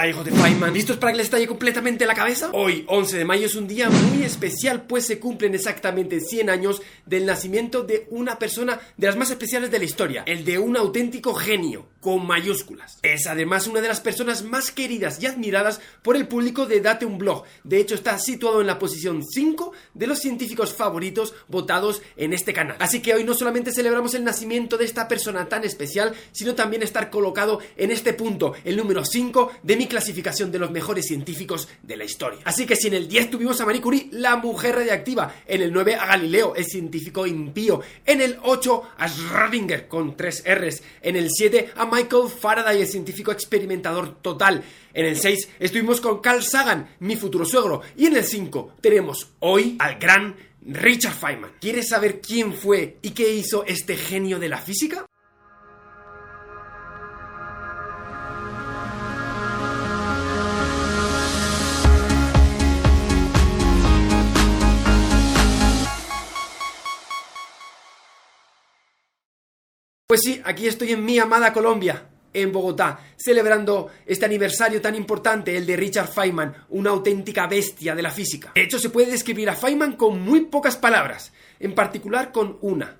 Hola, hijos de Feynman. ¿Listos para que les estalle completamente la cabeza? Hoy, 11 de mayo, es un día muy especial, pues se cumplen exactamente 100 años del nacimiento de una persona de las más especiales de la historia, el de un auténtico genio, con mayúsculas. Es además una de las personas más queridas y admiradas por el público de Date un Blog. De hecho, está situado en la posición 5 de los científicos favoritos votados en este canal. Así que hoy no solamente celebramos el nacimiento de esta persona tan especial, sino también estar colocado en este punto, el número 5 de mi clasificación de los mejores científicos de la historia. Así que si en el 10 tuvimos a Marie Curie, la mujer radiactiva, en el 9 a Galileo, el científico impío, en el 8 a Schrödinger con 3 R's, en el 7 a Michael Faraday, el científico experimentador total, en el 6 estuvimos con Carl Sagan, mi futuro suegro, y en el 5 tenemos hoy al gran Richard Feynman. ¿Quieres saber quién fue y qué hizo este genio de la física? Pues sí, aquí estoy en mi amada Colombia, en Bogotá, celebrando este aniversario tan importante, el de Richard Feynman, una auténtica bestia de la física. De hecho, se puede describir a Feynman con muy pocas palabras, en particular con una.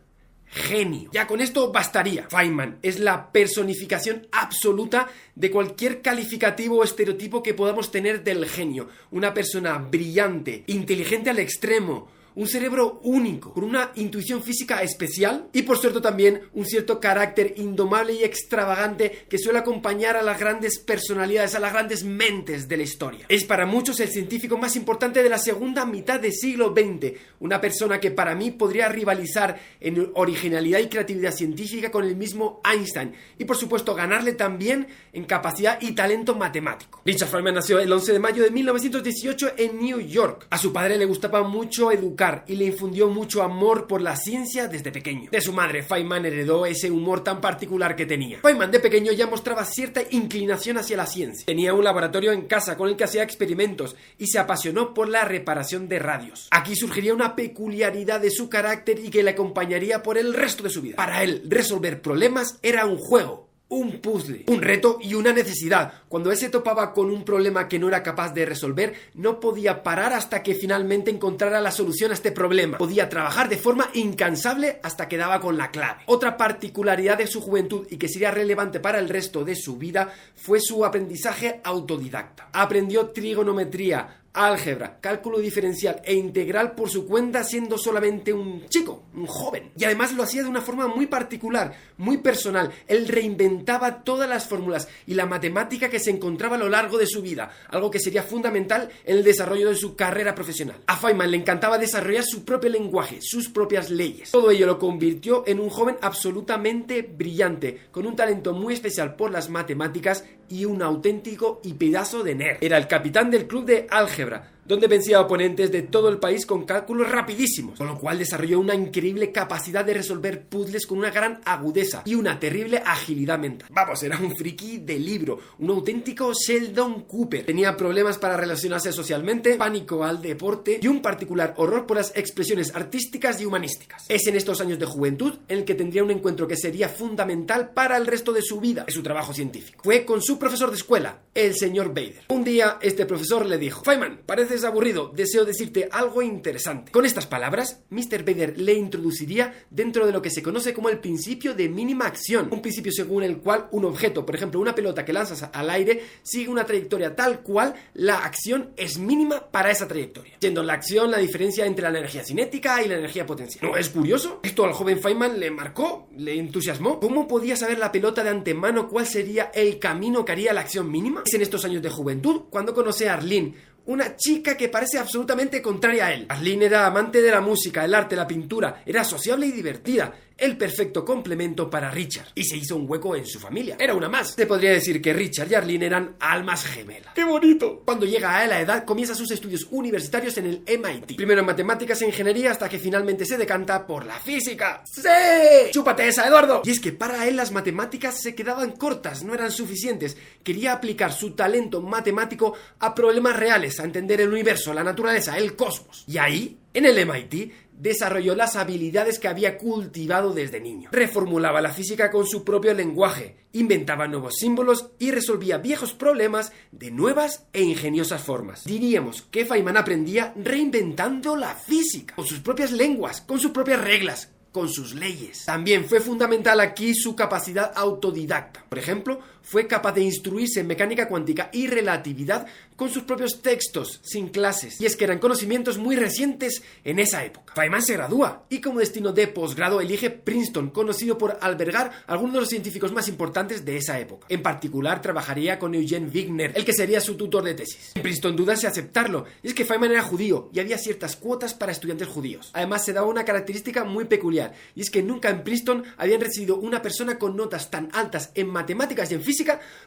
Genio. Ya con esto bastaría. Feynman es la personificación absoluta de cualquier calificativo o estereotipo que podamos tener del genio. Una persona brillante, inteligente al extremo, un cerebro único, con una intuición física especial y por cierto también un cierto carácter indomable y extravagante que suele acompañar a las grandes personalidades, a las grandes mentes de la historia. Es para muchos el científico más importante de la segunda mitad del siglo XX, una persona que para mí podría rivalizar en originalidad y creatividad científica con el mismo Einstein y por supuesto ganarle también en capacidad y talento matemático. Richard Feynman nació el 11 de mayo de 1918 en New York. A su padre le gustaba mucho educar y le infundió mucho amor por la ciencia desde pequeño. De su madre, Feynman heredó ese humor tan particular que tenía. Feynman de pequeño ya mostraba cierta inclinación hacia la ciencia. Tenía un laboratorio en casa con el que hacía experimentos y se apasionó por la reparación de radios. Aquí surgiría una peculiaridad de su carácter y que le acompañaría por el resto de su vida. Para él, resolver problemas era un juego, un puzzle, un reto y una necesidad. Cuando él se topaba con un problema que no era capaz de resolver, no podía parar hasta que finalmente encontrara la solución a este problema. Podía trabajar de forma incansable hasta que daba con la clave. Otra particularidad de su juventud y que sería relevante para el resto de su vida fue su aprendizaje autodidacta. Aprendió trigonometría, álgebra, cálculo diferencial e integral por su cuenta siendo solamente un chico, un joven. Y además lo hacía de una forma muy particular, muy personal. Él reinventaba todas las fórmulas y la matemática que se encontraba a lo largo de su vida, algo que sería fundamental en el desarrollo de su carrera profesional. A Feynman le encantaba desarrollar su propio lenguaje, sus propias leyes. Todo ello lo convirtió en un joven absolutamente brillante, con un talento muy especial por las matemáticas y un auténtico y pedazo de nerd. Era el capitán del club de álgebra, álgebra donde vencía a oponentes de todo el país con cálculos rapidísimos, con lo cual desarrolló una increíble capacidad de resolver puzzles con una gran agudeza y una terrible agilidad mental. Vamos, era un friki de libro, un auténtico Sheldon Cooper. Tenía problemas para relacionarse socialmente, pánico al deporte y un particular horror por las expresiones artísticas y humanísticas. Es en estos años de juventud en el que tendría un encuentro que sería fundamental para el resto de su vida, de su trabajo científico. Fue con su profesor de escuela, el señor Bader. Un día, este profesor le dijo, Feynman, pareces aburrido, deseo decirte algo interesante. Con estas palabras, Mr. Vader le introduciría dentro de lo que se conoce como el principio de mínima acción, un principio según el cual un objeto, por ejemplo una pelota que lanzas al aire, sigue una trayectoria tal cual la acción es mínima para esa trayectoria, siendo la acción la diferencia entre la energía cinética y la energía potencial. ¿No es curioso? Esto al joven Feynman le marcó, le entusiasmó. ¿Cómo podía saber la pelota de antemano cuál sería el camino que haría la acción mínima? Es en estos años de juventud cuando conoce a Arlene, una chica que parece absolutamente contraria a él. Arlene era amante de la música, el arte, la pintura, era sociable y divertida, el perfecto complemento para Richard, y se hizo un hueco en su familia. Era una más. Se podría decir que Richard y Arlene eran almas gemelas. ¡Qué bonito! Cuando llega a la edad, comienza sus estudios universitarios en el MIT. Primero en matemáticas e ingeniería hasta que finalmente se decanta por la física. ¡Sí! ¡Chúpate esa, Eduardo! Y es que para él las matemáticas se quedaban cortas, no eran suficientes. Quería aplicar su talento matemático a problemas reales, a entender el universo, la naturaleza, el cosmos. Y ahí, en el MIT, desarrolló las habilidades que había cultivado desde niño. Reformulaba la física con su propio lenguaje, inventaba nuevos símbolos y resolvía viejos problemas de nuevas e ingeniosas formas. Diríamos que Feynman aprendía reinventando la física, con sus propias lenguas, con sus propias reglas, con sus leyes. También fue fundamental aquí su capacidad autodidacta. Por ejemplo, fue capaz de instruirse en mecánica cuántica y relatividad con sus propios textos, sin clases. Y es que eran conocimientos muy recientes en esa época. Feynman se gradúa y como destino de posgrado elige Princeton, conocido por albergar a algunos de los científicos más importantes de esa época. En particular, trabajaría con Eugene Wigner, el que sería su tutor de tesis. En Princeton duda si aceptarlo, y es que Feynman era judío y había ciertas cuotas para estudiantes judíos. Además, se daba una característica muy peculiar, y es que nunca en Princeton habían residido una persona con notas tan altas en matemáticas y en física,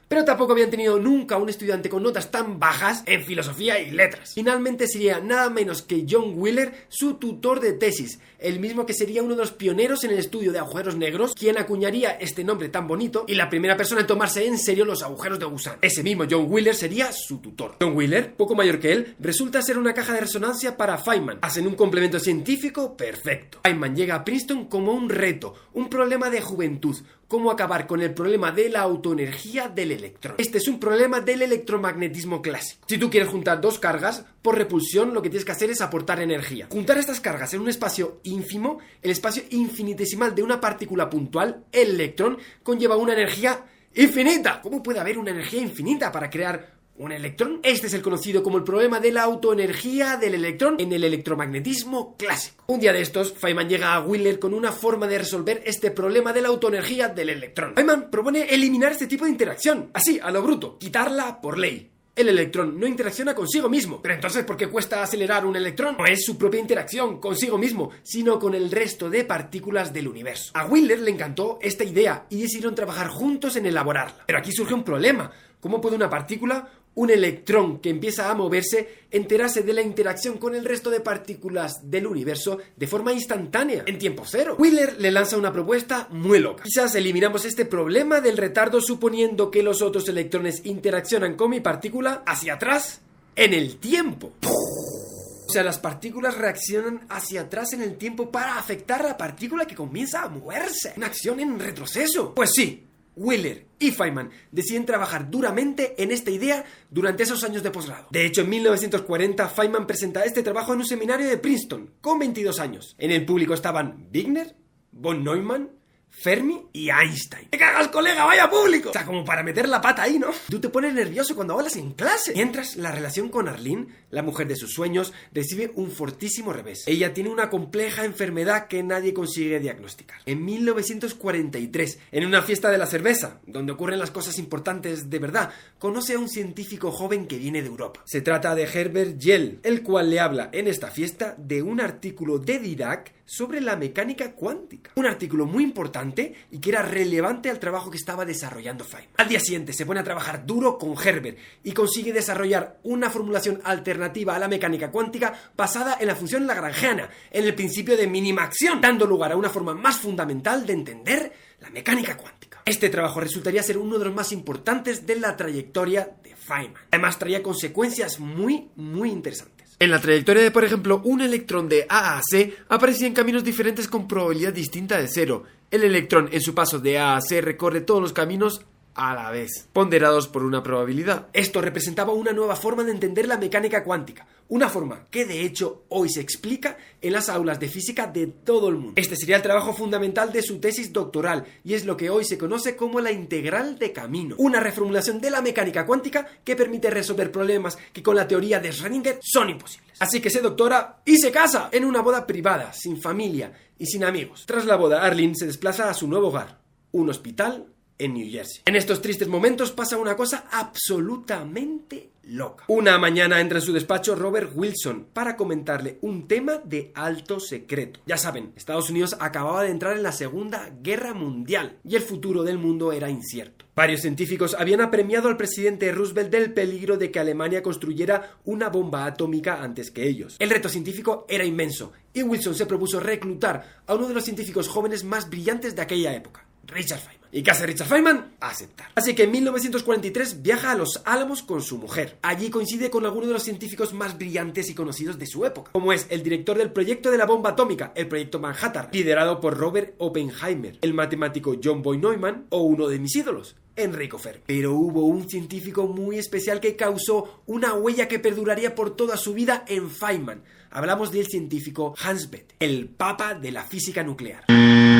pero tampoco habían tenido nunca un estudiante con notas tan bajas en filosofía y letras. Finalmente sería nada menos que John Wheeler su tutor de tesis, el mismo que sería uno de los pioneros en el estudio de agujeros negros, quien acuñaría este nombre tan bonito y la primera persona en tomarse en serio los agujeros de gusano. Ese mismo John Wheeler sería su tutor. John Wheeler, poco mayor que él, resulta ser una caja de resonancia para Feynman. Hacen un complemento científico perfecto. Feynman llega a Princeton como un reto, un problema de juventud, cómo acabar con el problema de la autoenergía del electrón. Este es un problema del electromagnetismo clásico. Si tú quieres juntar dos cargas, por repulsión lo que tienes que hacer es aportar energía. Juntar estas cargas en un espacio ínfimo, el espacio infinitesimal de una partícula puntual, el electrón, conlleva una energía infinita. ¿Cómo puede haber una energía infinita para crear un electrón. Este es el conocido como el problema de la autoenergía del electrón en el electromagnetismo clásico. Un día de estos, Feynman llega a Wheeler con una forma de resolver este problema de la autoenergía del electrón. Feynman propone eliminar este tipo de interacción, así, a lo bruto, quitarla por ley. El electrón no interacciona consigo mismo. Pero entonces, ¿por qué cuesta acelerar un electrón? No es su propia interacción consigo mismo, sino con el resto de partículas del universo. A Wheeler le encantó esta idea y decidieron trabajar juntos en elaborarla. Pero aquí surge un problema. ¿Cómo puede una partícula un electrón que empieza a moverse enterase de la interacción con el resto de partículas del universo de forma instantánea, en tiempo cero. Wheeler le lanza una propuesta muy loca. Quizás eliminamos este problema del retardo suponiendo que los otros electrones interaccionan con mi partícula hacia atrás en el tiempo. O sea, las partículas reaccionan hacia atrás en el tiempo para afectar a la partícula que comienza a moverse. Una acción en retroceso. Pues sí, Wheeler y Feynman deciden trabajar duramente en esta idea durante esos años de posgrado. De hecho, en 1940 Feynman presenta este trabajo en un seminario de Princeton, con 22 años. En el público estaban Wigner, von Neumann, Fermi y Einstein. ¡Te cagas, colega! ¡Vaya público! O sea, como para meter la pata ahí, ¿no? Tú te pones nervioso cuando hablas en clase. Mientras, la relación con Arlene, la mujer de sus sueños, recibe un fortísimo revés. Ella tiene una compleja enfermedad que nadie consigue diagnosticar. En 1943, en una fiesta de la cerveza, donde ocurren las cosas importantes de verdad, conoce a un científico joven que viene de Europa. Se trata de Herbert Yell, el cual le habla en esta fiesta de un artículo de Dirac sobre la mecánica cuántica. Un artículo muy importante y que era relevante al trabajo que estaba desarrollando Feynman. Al día siguiente se pone a trabajar duro con Herbert y consigue desarrollar una formulación alternativa a la mecánica cuántica basada en la función lagrangiana, en el principio de mínima acción, dando lugar a una forma más fundamental de entender la mecánica cuántica. Este trabajo resultaría ser uno de los más importantes de la trayectoria de Feynman. Además traía consecuencias muy, muy interesantes. En la trayectoria de, por ejemplo, un electrón de A a C aparecía en caminos diferentes con probabilidad distinta de cero. El electrón en su paso de A a C recorre todos los caminos a la vez, ponderados por una probabilidad. Esto representaba una nueva forma de entender la mecánica cuántica, una forma que de hecho hoy se explica en las aulas de física de todo el mundo. Este sería el trabajo fundamental de su tesis doctoral y es lo que hoy se conoce como la integral de camino, una reformulación de la mecánica cuántica que permite resolver problemas que con la teoría de Schrödinger son imposibles. Así que se doctora y se casa en una boda privada, sin familia y sin amigos. Tras la boda, Arlene se desplaza a su nuevo hogar, un hospital en New Jersey. En estos tristes momentos pasa una cosa absolutamente loca. Una mañana entra en su despacho Robert Wilson para comentarle un tema de alto secreto. Ya saben, Estados Unidos acababa de entrar en la Segunda Guerra Mundial y el futuro del mundo era incierto. Varios científicos habían apremiado al presidente Roosevelt del peligro de que Alemania construyera una bomba atómica antes que ellos. El reto científico era inmenso y Wilson se propuso reclutar a uno de los científicos jóvenes más brillantes de aquella época, Richard Feynman. ¿Y qué hace Richard Feynman? Aceptar. Así que en 1943 viaja a Los Álamos con su mujer. Allí coincide con algunos de los científicos más brillantes y conocidos de su época, como es el director del proyecto de la bomba atómica, el proyecto Manhattan, liderado por Robert Oppenheimer, el matemático John Boy Neumann o uno de mis ídolos, Enrico Fermi. Pero hubo un científico muy especial que causó una huella que perduraría por toda su vida en Feynman. Hablamos del científico Hans Bethe, el papa de la física nuclear.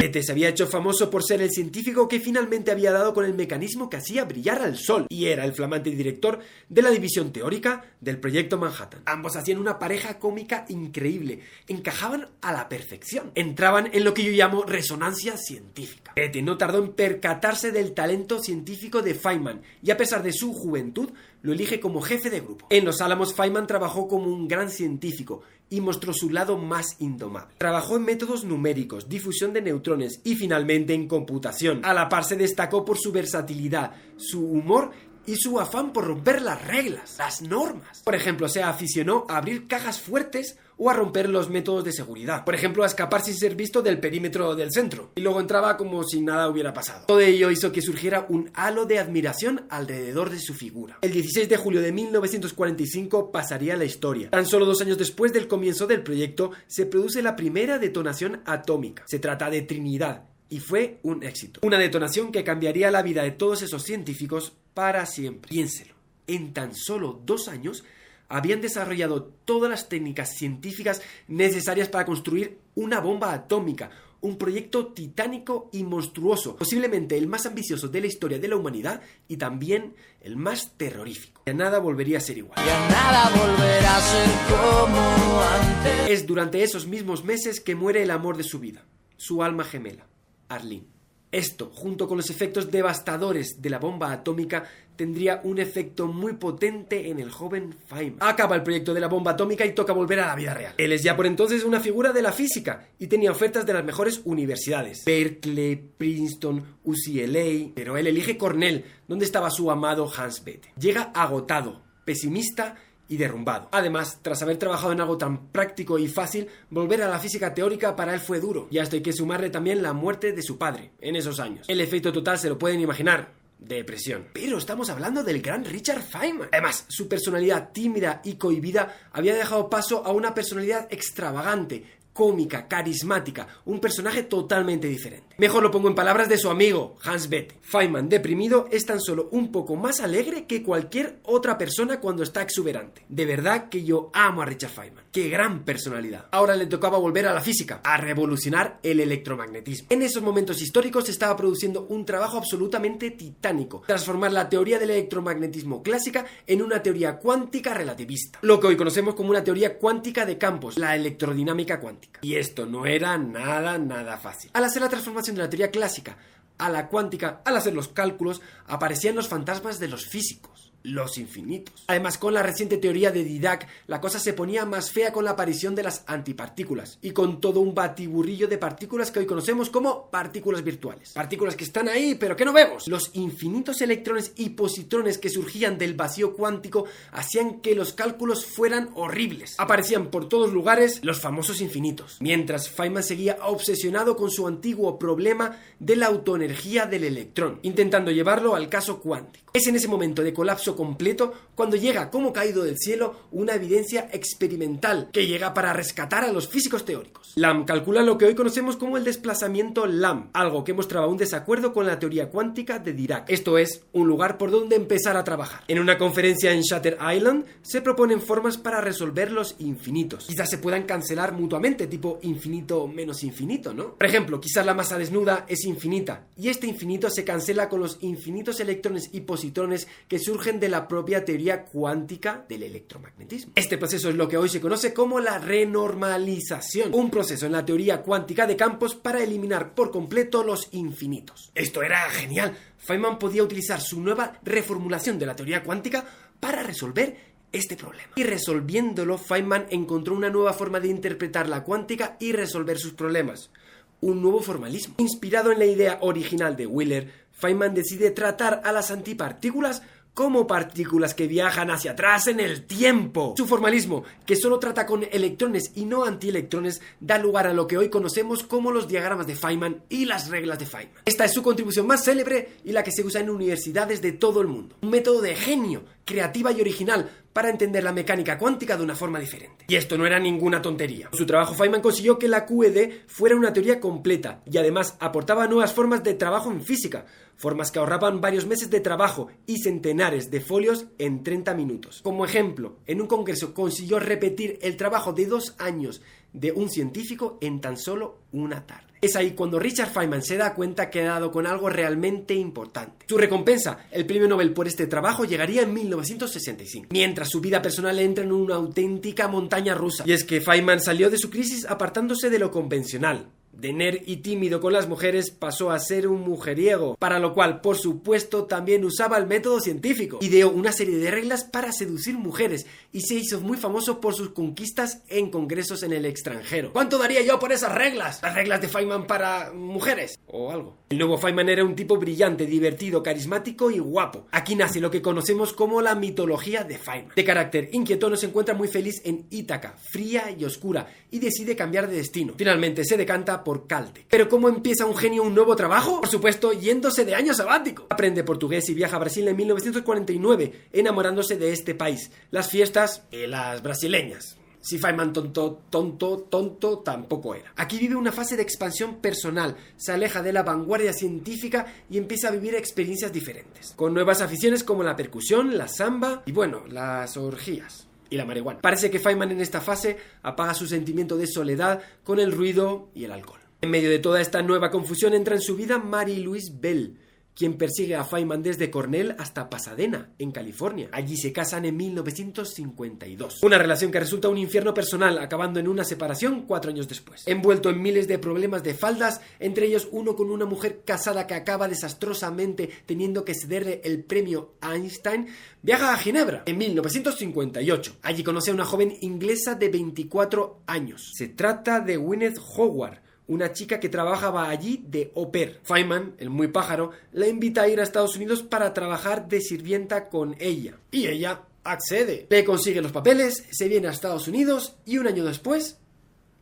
Bethe se había hecho famoso por ser el científico que finalmente había dado con el mecanismo que hacía brillar al Sol y era el flamante director de la división teórica del proyecto Manhattan. Ambos hacían una pareja cómica increíble, encajaban a la perfección, entraban en lo que yo llamo resonancia científica. Bethe no tardó en percatarse del talento científico de Feynman y a pesar de su juventud lo elige como jefe de grupo. En Los Álamos, Feynman trabajó como un gran científico y mostró su lado más indomable. Trabajó en métodos numéricos, difusión de neutrones y finalmente en computación. A la par se destacó por su versatilidad, su humor y su afán por romper las reglas, las normas. Por ejemplo, se aficionó a abrir cajas fuertes o a romper los métodos de seguridad. Por ejemplo, a escapar sin ser visto del perímetro del centro. Y luego entraba como si nada hubiera pasado. Todo ello hizo que surgiera un halo de admiración alrededor de su figura. El 16 de julio de 1945 pasaría la historia. Tan solo dos años después del comienzo del proyecto, se produce la primera detonación atómica. Se trata de Trinidad, y fue un éxito. Una detonación que cambiaría la vida de todos esos científicos para siempre. Piénselo, en tan solo dos años habían desarrollado todas las técnicas científicas necesarias para construir una bomba atómica, un proyecto titánico y monstruoso, posiblemente el más ambicioso de la historia de la humanidad y también el más terrorífico. Ya nada volvería a ser igual. Ya nada volverá a ser como antes. Es durante esos mismos meses que muere el amor de su vida, su alma gemela, Arlene. Esto, junto con los efectos devastadores de la bomba atómica, tendría un efecto muy potente en el joven Feynman. Acaba el proyecto de la bomba atómica y toca volver a la vida real. Él es ya por entonces una figura de la física y tenía ofertas de las mejores universidades. Berkeley, Princeton, UCLA, pero él elige Cornell, donde estaba su amado Hans Bethe. Llega agotado, pesimista derrumbado. Además, tras haber trabajado en algo tan práctico y fácil, volver a la física teórica para él fue duro. Y hasta hay que sumarle también la muerte de su padre en esos años. El efecto total se lo pueden imaginar. Depresión. Pero estamos hablando del gran Richard Feynman. Además, su personalidad tímida y cohibida había dejado paso a una personalidad extravagante, cómica, carismática, un personaje totalmente diferente. Mejor lo pongo en palabras de su amigo, Hans Bethe. Feynman, deprimido, es tan solo un poco más alegre que cualquier otra persona cuando está exuberante. De verdad que yo amo a Richard Feynman. Qué gran personalidad. Ahora le tocaba volver a la física, a revolucionar el electromagnetismo. En esos momentos históricos se estaba produciendo un trabajo absolutamente titánico, transformar la teoría del electromagnetismo clásica en una teoría cuántica relativista, lo que hoy conocemos como una teoría cuántica de campos, la electrodinámica cuántica. Y esto no era nada, nada fácil. Al hacer la transformación de la teoría clásica a la cuántica, al hacer los cálculos, aparecían los fantasmas de los físicos los infinitos. Además, con la reciente teoría de Dirac, la cosa se ponía más fea con la aparición de las antipartículas y con todo un batiburrillo de partículas que hoy conocemos como partículas virtuales. Partículas que están ahí, pero que no vemos. Los infinitos electrones y positrones que surgían del vacío cuántico hacían que los cálculos fueran horribles. Aparecían por todos lugares los famosos infinitos. Mientras Feynman seguía obsesionado con su antiguo problema de la autoenergía del electrón, intentando llevarlo al caso cuántico. Es en ese momento de colapso completo cuando llega como caído del cielo una evidencia experimental que llega para rescatar a los físicos teóricos. Lam calcula lo que hoy conocemos como el desplazamiento Lam, algo que mostraba un desacuerdo con la teoría cuántica de Dirac. Esto es, un lugar por donde empezar a trabajar. En una conferencia en Shatter Island se proponen formas para resolver los infinitos. Quizás se puedan cancelar mutuamente, tipo infinito menos infinito, ¿no? Por ejemplo, quizás la masa desnuda es infinita y este infinito se cancela con los infinitos electrones y positrones que surgen de la propia teoría cuántica del electromagnetismo. Este proceso es lo que hoy se conoce como la renormalización, un proceso en la teoría cuántica de campos para eliminar por completo los infinitos. Esto era genial. Feynman podía utilizar su nueva reformulación de la teoría cuántica para resolver este problema. Y resolviéndolo, Feynman encontró una nueva forma de interpretar la cuántica y resolver sus problemas. Un nuevo formalismo. Inspirado en la idea original de Wheeler, Feynman decide tratar a las antipartículas como partículas que viajan hacia atrás en el tiempo. Su formalismo, que solo trata con electrones y no antielectrones, da lugar a lo que hoy conocemos como los diagramas de Feynman y las reglas de Feynman. Esta es su contribución más célebre y la que se usa en universidades de todo el mundo. Un método de genio, creativa y original para entender la mecánica cuántica de una forma diferente. Y esto no era ninguna tontería. Su trabajo Feynman consiguió que la QED fuera una teoría completa y además aportaba nuevas formas de trabajo en física, formas que ahorraban varios meses de trabajo y centenares de folios en 30 minutos. Como ejemplo, en un congreso consiguió repetir el trabajo de dos años de un científico en tan solo una tarde. Es ahí cuando Richard Feynman se da cuenta que ha dado con algo realmente importante. Su recompensa, el premio Nobel por este trabajo, llegaría en 1965, mientras su vida personal entra en una auténtica montaña rusa. Y es que Feynman salió de su crisis apartándose de lo convencional, de nerd y tímido con las mujeres pasó a ser un mujeriego, para lo cual, por supuesto, también usaba el método científico. Ideó una serie de reglas para seducir mujeres y se hizo muy famoso por sus conquistas en congresos en el extranjero. ¿Cuánto daría yo por esas reglas? Las reglas de Feynman para mujeres o algo. El nuevo Feynman era un tipo brillante, divertido, carismático y guapo. Aquí nace lo que conocemos como la mitología de Feynman. De carácter inquieto, se encuentra muy feliz en Ítaca, fría y oscura, y decide cambiar de destino. Finalmente se decanta por Caltech. Pero ¿cómo empieza un genio un nuevo trabajo? Por supuesto, yéndose de año sabático. Aprende portugués y viaja a Brasil en 1949, enamorándose de este país. Las fiestas, eh, las brasileñas. Si Feynman tonto, tonto, tonto tampoco era. Aquí vive una fase de expansión personal, se aleja de la vanguardia científica y empieza a vivir experiencias diferentes, con nuevas aficiones como la percusión, la samba y bueno, las orgías y la marihuana. Parece que Feynman en esta fase apaga su sentimiento de soledad con el ruido y el alcohol. En medio de toda esta nueva confusión entra en su vida Mary Louise Bell, quien persigue a Feynman desde Cornell hasta Pasadena, en California. Allí se casan en 1952. Una relación que resulta un infierno personal, acabando en una separación cuatro años después. Envuelto en miles de problemas de faldas, entre ellos uno con una mujer casada que acaba desastrosamente teniendo que cederle el premio Einstein, viaja a Ginebra en 1958. Allí conoce a una joven inglesa de 24 años. Se trata de Gwyneth Howard una chica que trabajaba allí de au pair. Feynman, el muy pájaro, la invita a ir a Estados Unidos para trabajar de sirvienta con ella. Y ella accede. Le consigue los papeles, se viene a Estados Unidos y un año después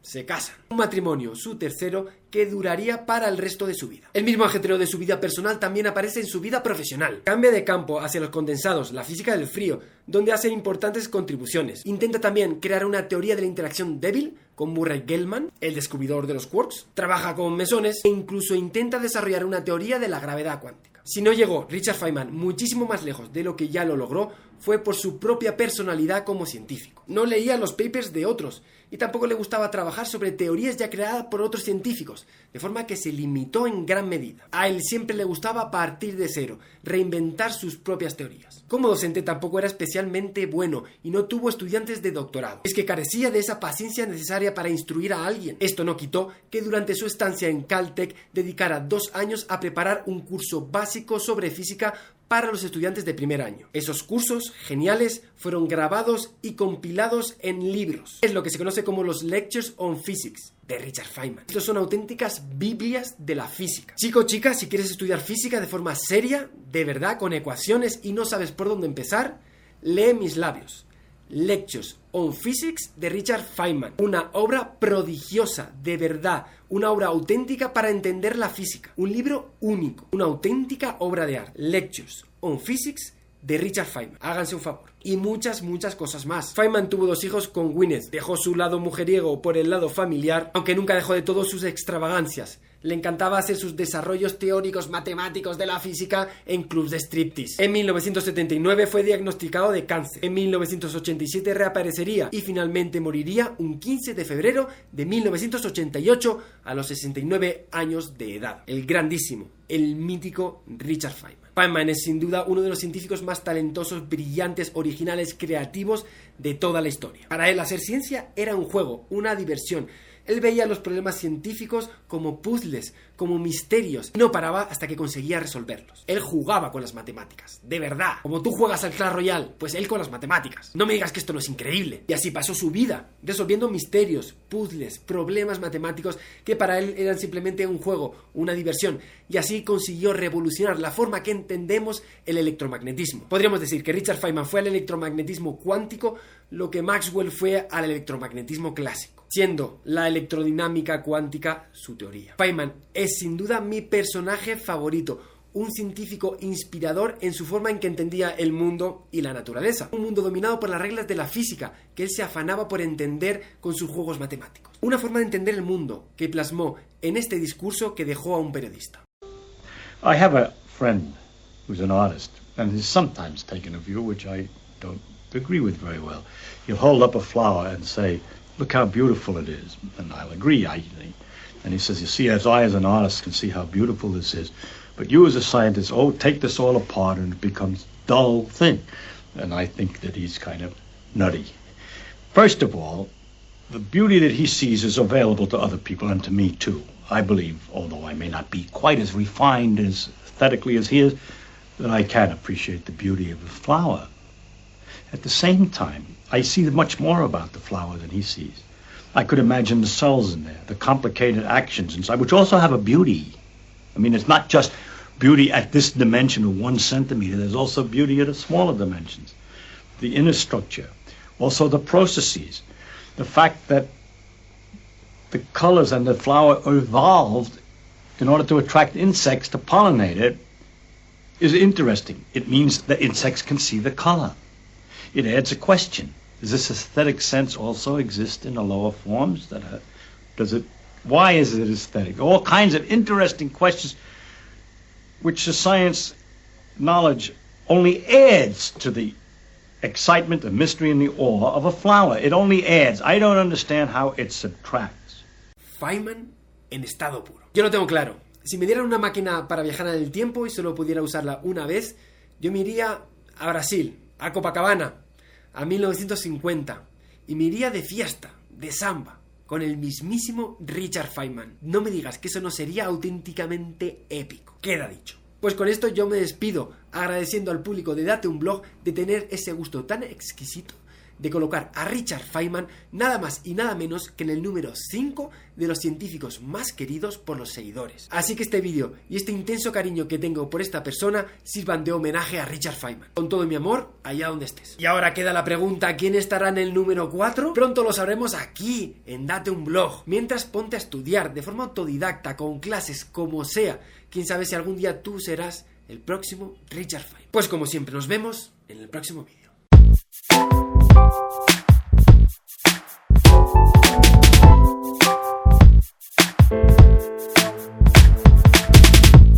se casan. Un matrimonio, su tercero, que duraría para el resto de su vida. El mismo ajetreo de su vida personal también aparece en su vida profesional. Cambia de campo hacia los condensados, la física del frío, donde hace importantes contribuciones. Intenta también crear una teoría de la interacción débil con Murray Gell-Mann, el descubridor de los quarks. Trabaja con mesones e incluso intenta desarrollar una teoría de la gravedad cuántica. Si no llegó Richard Feynman muchísimo más lejos de lo que ya lo logró, fue por su propia personalidad como científico. No leía los papers de otros y tampoco le gustaba trabajar sobre teorías ya creadas por otros científicos, de forma que se limitó en gran medida. A él siempre le gustaba partir de cero, reinventar sus propias teorías. Como docente tampoco era especialmente bueno y no tuvo estudiantes de doctorado. Es que carecía de esa paciencia necesaria para instruir a alguien. Esto no quitó que durante su estancia en Caltech dedicara dos años a preparar un curso básico sobre física para los estudiantes de primer año. Esos cursos geniales fueron grabados y compilados en libros. Es lo que se conoce como los Lectures on Physics de Richard Feynman. Estos son auténticas Biblias de la física. Chico, chica, si quieres estudiar física de forma seria, de verdad, con ecuaciones y no sabes por dónde empezar, lee mis labios. Lectures on Physics de Richard Feynman. Una obra prodigiosa, de verdad, una obra auténtica para entender la física. Un libro único, una auténtica obra de arte. Lectures on Physics de Richard Feynman. Háganse un favor. Y muchas, muchas cosas más. Feynman tuvo dos hijos con Gwyneth. Dejó su lado mujeriego por el lado familiar, aunque nunca dejó de todo sus extravagancias. Le encantaba hacer sus desarrollos teóricos matemáticos de la física en clubs de striptease. En 1979 fue diagnosticado de cáncer. En 1987 reaparecería y finalmente moriría un 15 de febrero de 1988 a los 69 años de edad. El grandísimo, el mítico Richard Feynman. Feynman es sin duda uno de los científicos más talentosos, brillantes, originales, creativos de toda la historia. Para él hacer ciencia era un juego, una diversión Él veía los problemas científicos como puzzles, como misterios, y no paraba hasta que conseguía resolverlos. Él jugaba con las matemáticas, de verdad. Como tú juegas al Clash Royale, pues él con las matemáticas. No me digas que esto no es increíble. Y así pasó su vida, resolviendo misterios, puzzles, problemas matemáticos que para él eran simplemente un juego, una diversión, y así consiguió revolucionar la forma que entendemos el electromagnetismo. Podríamos decir que Richard Feynman fue al electromagnetismo cuántico lo que Maxwell fue al electromagnetismo clásico, siendo la electrodinámica cuántica su teoría. Feynman es sin duda mi personaje favorito, un científico inspirador en su forma en que entendía el mundo y la naturaleza. Un mundo dominado por las reglas de la física, que él se afanaba por entender con sus juegos matemáticos. Una forma de entender el mundo que plasmó en este discurso que dejó a un periodista. I have a friend who's an artist, and he's sometimes taken a view which I don't agree with very well. He'll hold up a flower and say, look how beautiful it is. And I'll agree. I, and he says, you see, as I as an artist can see how beautiful this is, but you as a scientist, oh, take this all apart and it becomes dull thing. And I think that he's kind of nutty. First of all, the beauty that he sees is available to other people and to me too. I believe, although I may not be quite as refined as aesthetically as he is, that I can appreciate the beauty of a flower. At the same time, I see much more about the flower than he sees. I could imagine the cells in there, the complicated actions inside, which also have a beauty. I mean, it's not just beauty at this dimension of one centimeter. There's also beauty at a smaller dimensions. The inner structure, also the processes, the fact that the colors and the flower evolved in order to attract insects to pollinate it is interesting. It means that insects can see the color. It adds a question. Does this aesthetic sense also exist in the lower forms? That uh, does it? Why is it aesthetic? All kinds of interesting questions, which the science knowledge only adds to the excitement, the mystery, and the awe of a flower. It only adds. I don't understand how it subtracts. Feynman en estado puro. Yo lo tengo claro. Si me dieran una máquina para viajar en el tiempo y solo pudiera usarla una vez, yo me iría a Brasil, a Copacabana, a 1950, y me iría de fiesta, de samba, con el mismísimo Richard Feynman. No me digas que eso no sería auténticamente épico. Queda dicho. Pues con esto yo me despido, agradeciendo al público de Date un Blog de tener ese gusto tan exquisito de colocar a Richard Feynman nada más y nada menos que en el número 5 de los científicos más queridos por los seguidores. Así que este vídeo y este intenso cariño que tengo por esta persona sirvan de homenaje a Richard Feynman. Con todo mi amor, allá donde estés. Y ahora queda la pregunta, ¿quién estará en el número 4? Pronto lo sabremos aquí, en Date un Blog. Mientras ponte a estudiar de forma autodidacta, con clases, como sea. Quién sabe si algún día tú serás el próximo Richard Feynman. Pues como siempre, nos vemos en el próximo vídeo. Thank you.